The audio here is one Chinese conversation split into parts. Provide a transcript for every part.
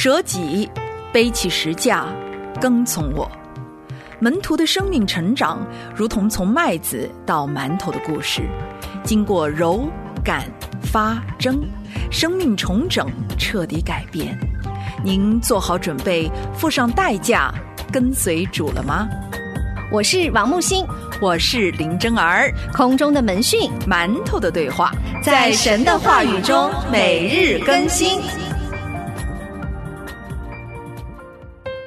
舍己，背起石架，跟从我。门徒的生命成长，如同从麦子到馒头的故事，经过揉、擀、发、蒸，生命重整，彻底改变。您做好准备，付上代价，跟随主了吗？我是王木星，我是林真儿，空中的门训，馒头的对话，在神的话语中每日更新。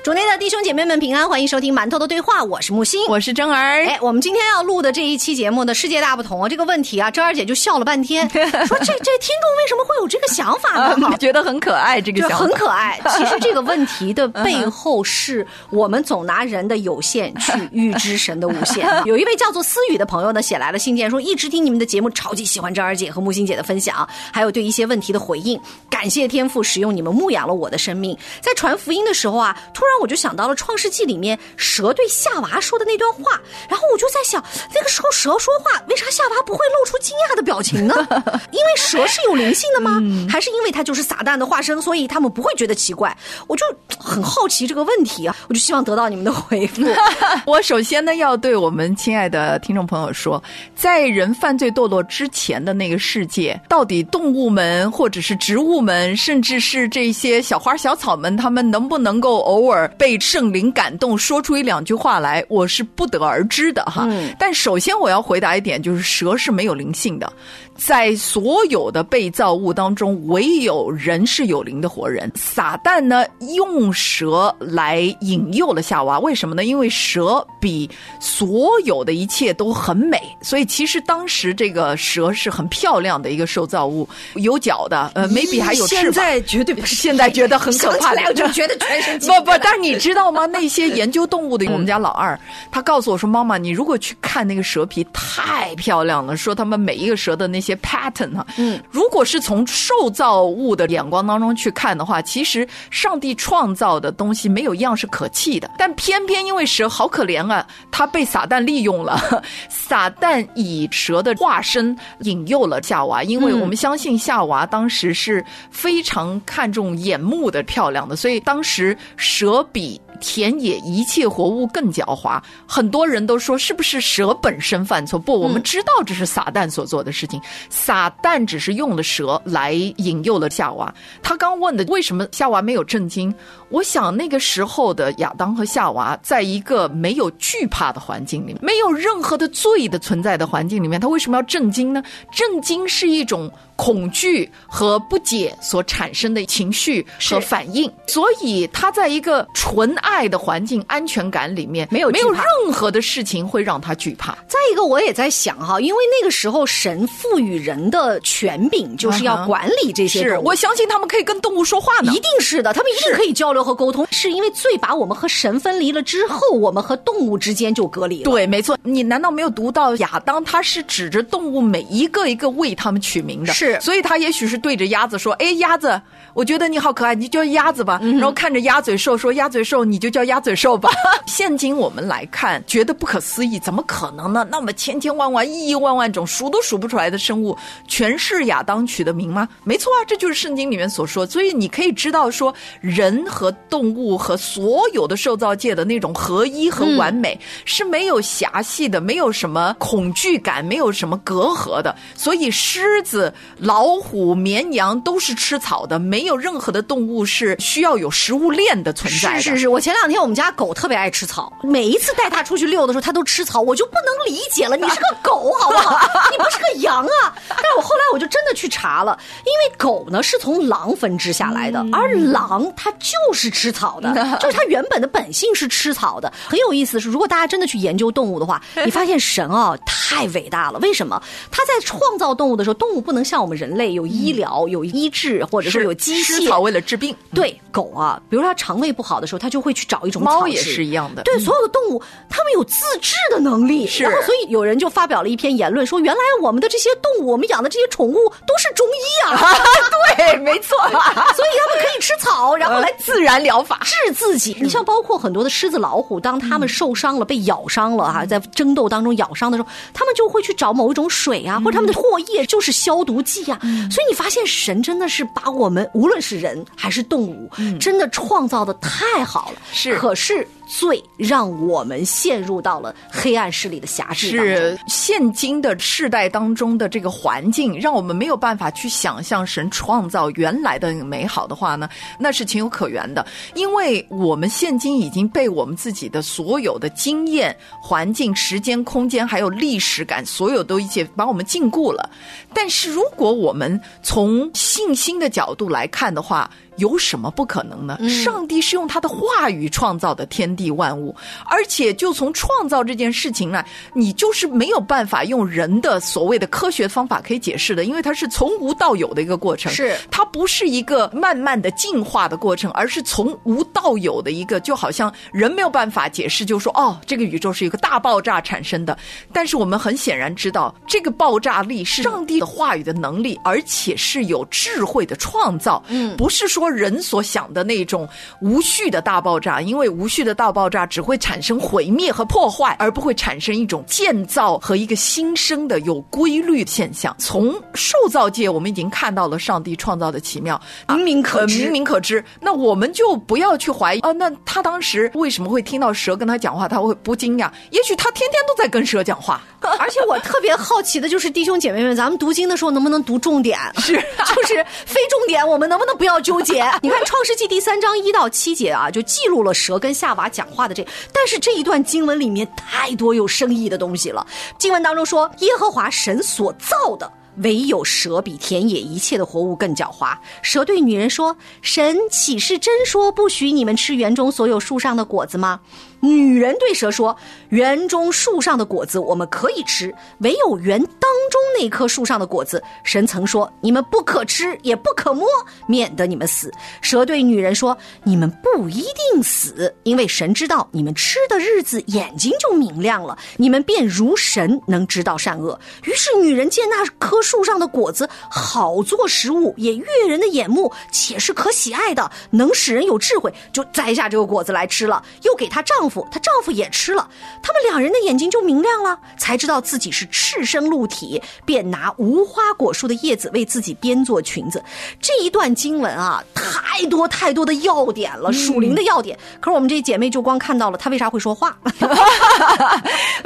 主内的弟兄姐妹们平安，欢迎收听馒头的对话，我是木星，我是真儿。哎，我们今天要录的这一期节目的世界大不同啊，这个问题啊，真儿姐就笑了半天，说这这听众为什么会有这个想法呢？觉得很可爱，这个想法很可爱。其实这个问题的背后是我们总拿人的有限去预知神的无限。有一位叫做思雨的朋友呢，写来了信件，说一直听你们的节目，超级喜欢真儿姐和木星姐的分享，还有对一些问题的回应，感谢天赋使用你们牧养了我的生命。在传福音的时候啊，突然我就想到了《创世纪》里面蛇对夏娃说的那段话，然后我就在想，那个时候蛇说话，为啥夏娃不会露出惊讶的表情呢？因为蛇是有灵性的吗？还是因为它就是撒旦的化身，所以他们不会觉得奇怪？我就很好奇这个问题啊，我就希望得到你们的回复。我首先呢，要对我们亲爱的听众朋友说，在人犯罪堕落之前的那个世界，到底动物们或者是植物们，甚至是这些小花小草们，他们能不能够偶尔被圣灵感动，说出一两句话来，我是不得而知的哈。但首先我要回答一点，就是蛇是没有灵性的。在所有的被造物当中，唯有人是有灵的活人。撒旦呢，用蛇来引诱了夏娃，为什么呢？因为蛇比所有的一切都很美，所以其实当时这个蛇是很漂亮的一个受造物，有脚的，呃，maybe 还有翅膀。现在绝对不是，现在觉得很可怕，我就觉得全身不不。但是你知道吗？那些研究动物的，我们家老二，他告诉我说：“妈妈，你如果去看那个蛇皮，太漂亮了。说他们每一个蛇的那些。” pattern 哈，嗯，如果是从受造物的眼光当中去看的话，其实上帝创造的东西没有一样是可弃的。但偏偏因为蛇好可怜啊，它被撒旦利用了，撒旦以蛇的化身引诱了夏娃，因为我们相信夏娃当时是非常看重眼目的漂亮的，所以当时蛇比。田野一切活物更狡猾，很多人都说是不是蛇本身犯错？不，我们知道这是撒旦所做的事情。撒旦只是用了蛇来引诱了夏娃。他刚问的为什么夏娃没有震惊？我想那个时候的亚当和夏娃，在一个没有惧怕的环境里，没有任何的罪的存在的环境里面，他为什么要震惊呢？震惊是一种。恐惧和不解所产生的情绪和反应，所以他在一个纯爱的环境、安全感里面，没有没有任何的事情会让他惧怕。再一个，我也在想哈，因为那个时候神赋予人的权柄就是要管理这些是我相信他们可以跟动物说话呢，一定是的，他们一定可以交流和沟通。是因为罪把我们和神分离了之后，我们和动物之间就隔离了。对，没错。你难道没有读到亚当他是指着动物每一个一个为他们取名的？是。所以他也许是对着鸭子说：“哎，鸭子，我觉得你好可爱，你叫鸭子吧。”然后看着鸭嘴兽说：“鸭嘴兽，你就叫鸭嘴兽吧。”现今我们来看，觉得不可思议，怎么可能呢？那么千千万万、亿亿万万种数都数不出来的生物，全是亚当取的名吗？没错啊，这就是圣经里面所说。所以你可以知道，说人和动物和所有的受造界的那种合一和完美是没有狭隙的，没有什么恐惧感，没有什么隔阂的。所以狮子。老虎、绵羊都是吃草的，没有任何的动物是需要有食物链的存在。是是是，我前两天我们家狗特别爱吃草，每一次带它出去遛的时候，它都吃草，我就不能理解了。你是个 狗好不好？你不是个羊啊！但是我后来我就真的去查了，因为狗呢是从狼分支下来的，而狼它就是吃草的，就是它原本的本性是吃草的。很有意思的是，如果大家真的去研究动物的话，你发现神啊太伟大了。为什么？它在创造动物的时候，动物不能像我们。人类有医疗、有医治，或者说有机械，吃草为了治病。对狗啊，比如它肠胃不好的时候，它就会去找一种猫也是一样的。对所有的动物，它们有自制的能力。是，然后所以有人就发表了一篇言论，说原来我们的这些动物，我们养的这些宠物都是中医啊。对，没错。所以它们可以吃草，然后来自然。然疗法治自己。你像包括很多的狮子、老虎，当他们受伤了、被咬伤了哈，在争斗当中咬伤的时候，他们就会去找某一种水啊，或者他们的唾液就是消毒剂啊。所以你发现神真的是把我们无论是人还是动物，真的创造的太好了。是，可是。最让我们陷入到了黑暗势力的辖制是现今的世代当中的这个环境，让我们没有办法去想象神创造原来的美好的话呢，那是情有可原的。因为我们现今已经被我们自己的所有的经验、环境、时间、空间，还有历史感，所有都一切把我们禁锢了。但是如果我们从信心的角度来看的话，有什么不可能呢？上帝是用他的话语创造的天地万物，而且就从创造这件事情呢，你就是没有办法用人的所谓的科学方法可以解释的，因为它是从无到有的一个过程。是它不是一个慢慢的进化的过程，而是从无到有的一个，就好像人没有办法解释，就说哦，这个宇宙是一个大爆炸产生的。但是我们很显然知道，这个爆炸力是上帝的话语的能力，而且是有智慧的创造。嗯，不是说。说人所想的那种无序的大爆炸，因为无序的大爆炸只会产生毁灭和破坏，而不会产生一种建造和一个新生的有规律的现象。从受造界，我们已经看到了上帝创造的奇妙，明明可知，明明可知。那我们就不要去怀疑啊。那他当时为什么会听到蛇跟他讲话，他会不惊讶？也许他天天都在跟蛇讲话。而且我特别好奇的就是，弟兄姐妹们，咱们读经的时候能不能读重点？是，就是非重点，我们能不能不要纠结？你看《创世纪》第三章一到七节啊，就记录了蛇跟夏娃讲话的这，但是这一段经文里面太多有深意的东西了。经文当中说，耶和华神所造的。唯有蛇比田野一切的活物更狡猾。蛇对女人说：“神岂是真说不许你们吃园中所有树上的果子吗？”女人对蛇说：“园中树上的果子我们可以吃，唯有园当中那棵树上的果子，神曾说你们不可吃，也不可摸，免得你们死。”蛇对女人说：“你们不一定死，因为神知道你们吃的日子眼睛就明亮了，你们便如神能知道善恶。”于是女人见那棵树上的果子好做食物，也悦人的眼目，且是可喜爱的，能使人有智慧，就摘下这个果子来吃了，又给她丈夫。她丈夫也吃了，他们两人的眼睛就明亮了，才知道自己是赤身露体，便拿无花果树的叶子为自己编做裙子。这一段经文啊，太多太多的要点了，属灵的要点。可是我们这姐妹就光看到了她为啥会说话。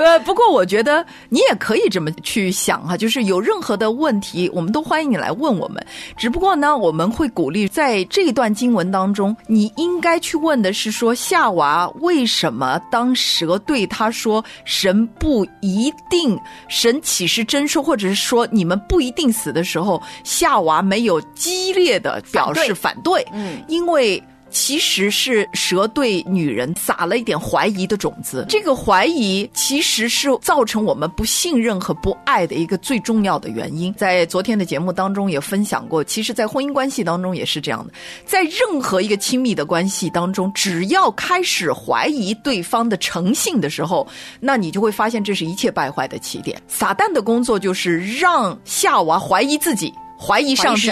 呃，不过我觉得你也可以这么去想哈，就是有任何的问题，我们都欢迎你来问我们。只不过呢，我们会鼓励在这一段经文当中，你应该去问的是说夏娃为什么。么？当蛇对他说“神不一定，神岂是真说”，或者是说你们不一定死的时候，夏娃没有激烈的表示反对，嗯，因为。其实是蛇对女人撒了一点怀疑的种子，这个怀疑其实是造成我们不信任和不爱的一个最重要的原因。在昨天的节目当中也分享过，其实，在婚姻关系当中也是这样的，在任何一个亲密的关系当中，只要开始怀疑对方的诚信的时候，那你就会发现这是一切败坏的起点。撒旦的工作就是让夏娃怀疑自己。怀疑上帝，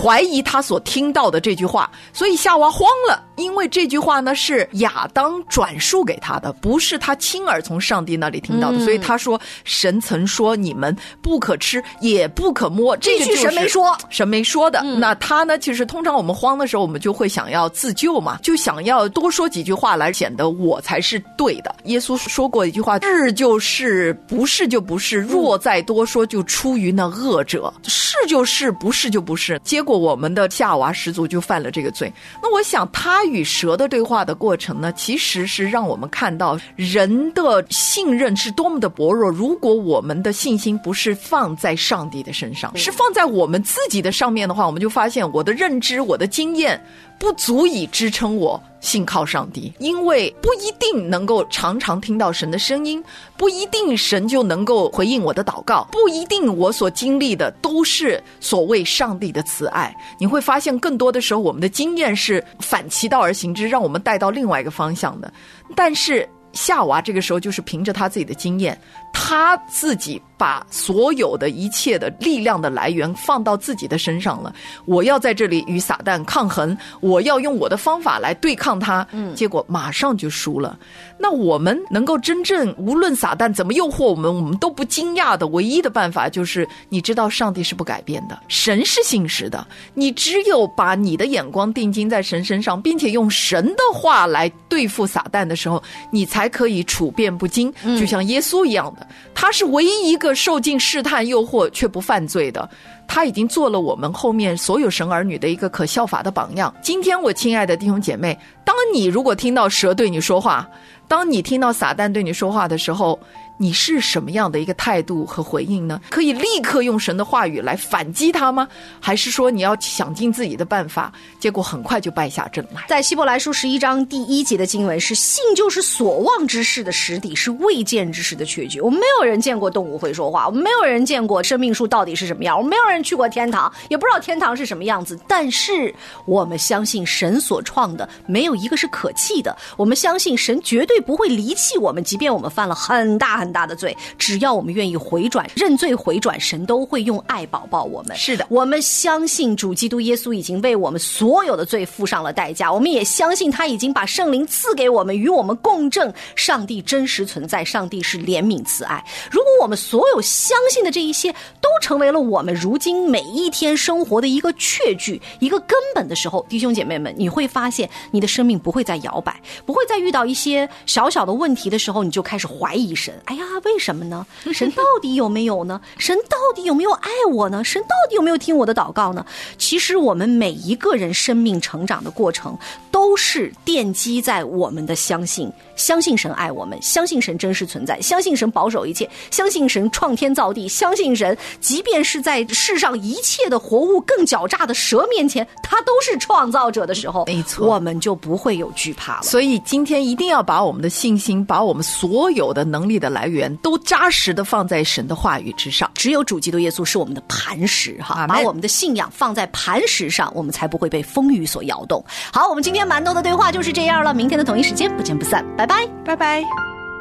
怀疑他所听到的这句话，所以夏娃慌了，因为这句话呢是亚当转述给他的，不是他亲耳从上帝那里听到的，所以他说神曾说你们不可吃，也不可摸，这句神没说，神没说的。那他呢？其实通常我们慌的时候，我们就会想要自救嘛，就想要多说几句话来显得我才是对的。耶稣说过一句话：是就是，不是就不是。若再多说，就出于那恶者。是就是。是不是就不是？结果我们的夏娃始祖就犯了这个罪。那我想，他与蛇的对话的过程呢，其实是让我们看到人的信任是多么的薄弱。如果我们的信心不是放在上帝的身上，是放在我们自己的上面的话，我们就发现我的认知、我的经验。不足以支撑我信靠上帝，因为不一定能够常常听到神的声音，不一定神就能够回应我的祷告，不一定我所经历的都是所谓上帝的慈爱。你会发现，更多的时候我们的经验是反其道而行之，让我们带到另外一个方向的。但是夏娃这个时候就是凭着他自己的经验，他自己把所有的一切的力量的来源放到自己的身上了。我要在这里与撒旦抗衡，我要用我的方法来对抗他。嗯，结果马上就输了。那我们能够真正无论撒旦怎么诱惑我们，我们都不惊讶的唯一的办法就是，你知道上帝是不改变的，神是信实的。你只有把你的眼光定睛在神身上，并且用神的话来对付撒旦的时候，你才可以处变不惊，就像耶稣一样他是唯一一个受尽试探诱惑却不犯罪的。他已经做了我们后面所有神儿女的一个可效法的榜样。今天，我亲爱的弟兄姐妹，当你如果听到蛇对你说话，当你听到撒旦对你说话的时候，你是什么样的一个态度和回应呢？可以立刻用神的话语来反击他吗？还是说你要想尽自己的办法，结果很快就败下阵来？在希伯来书十一章第一节的经文是：“信就是所望之事的实底，是未见之事的确据。”我们没有人见过动物会说话，我们没有人见过生命树到底是什么样，我们没有人去过天堂，也不知道天堂是什么样子。但是我们相信神所创的没有一个是可弃的，我们相信神绝对不会离弃我们，即便我们犯了很大很。大的罪，只要我们愿意回转、认罪回转，神都会用爱保抱我们。是的，我们相信主基督耶稣已经为我们所有的罪付上了代价，我们也相信他已经把圣灵赐给我们，与我们共振上帝真实存在，上帝是怜悯慈爱。如果我们所有相信的这一些都成为了我们如今每一天生活的一个确据、一个根本的时候，弟兄姐妹们，你会发现你的生命不会再摇摆，不会再遇到一些小小的问题的时候，你就开始怀疑神。哎。呀，为什么呢？神到底有没有呢？神到底有没有爱我呢？神到底有没有听我的祷告呢？其实我们每一个人生命成长的过程，都是奠基在我们的相信。相信神爱我们，相信神真实存在，相信神保守一切，相信神创天造地，相信神，即便是在世上一切的活物更狡诈的蛇面前，他都是创造者的时候，没错，我们就不会有惧怕了。所以今天一定要把我们的信心，把我们所有的能力的来源，都扎实的放在神的话语之上。只有主基督耶稣是我们的磐石，哈，把我们的信仰放在磐石上，我们才不会被风雨所摇动。好，我们今天馒头的对话就是这样了，明天的同一时间不见不散，拜。拜拜拜拜，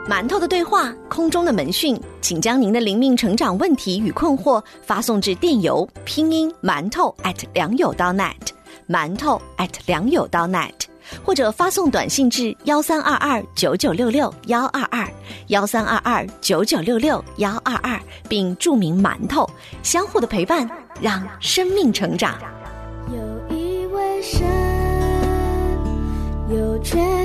馒头的对话，空中的门讯，请将您的灵命成长问题与困惑发送至电邮拼音馒头 at 良友到 net，馒头 at 良友到 net，或者发送短信至幺三二二九九六六幺二二幺三二二九九六六幺二二，并注明馒头，相互的陪伴，让生命成长。有一位神。有权